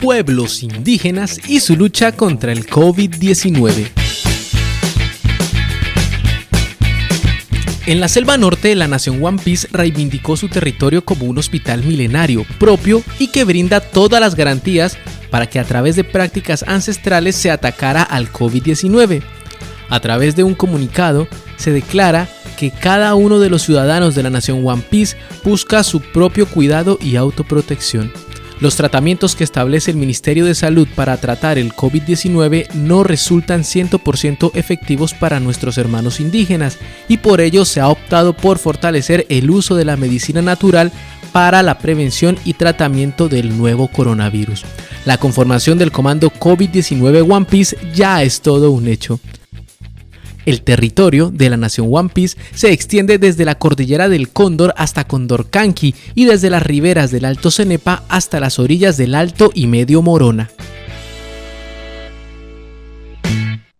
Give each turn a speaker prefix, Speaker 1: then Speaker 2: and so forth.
Speaker 1: pueblos indígenas y su lucha contra el COVID-19. En la selva norte, la nación One Piece reivindicó su territorio como un hospital milenario propio y que brinda todas las garantías para que a través de prácticas ancestrales se atacara al COVID-19. A través de un comunicado, se declara que cada uno de los ciudadanos de la nación One Piece busca su propio cuidado y autoprotección. Los tratamientos que establece el Ministerio de Salud para tratar el COVID-19 no resultan 100% efectivos para nuestros hermanos indígenas y por ello se ha optado por fortalecer el uso de la medicina natural para la prevención y tratamiento del nuevo coronavirus. La conformación del comando COVID-19 One Piece ya es todo un hecho. El territorio de la nación One Piece se extiende desde la cordillera del Cóndor hasta Condorcanqui y desde las riberas del Alto Cenepa hasta las orillas del Alto y Medio Morona.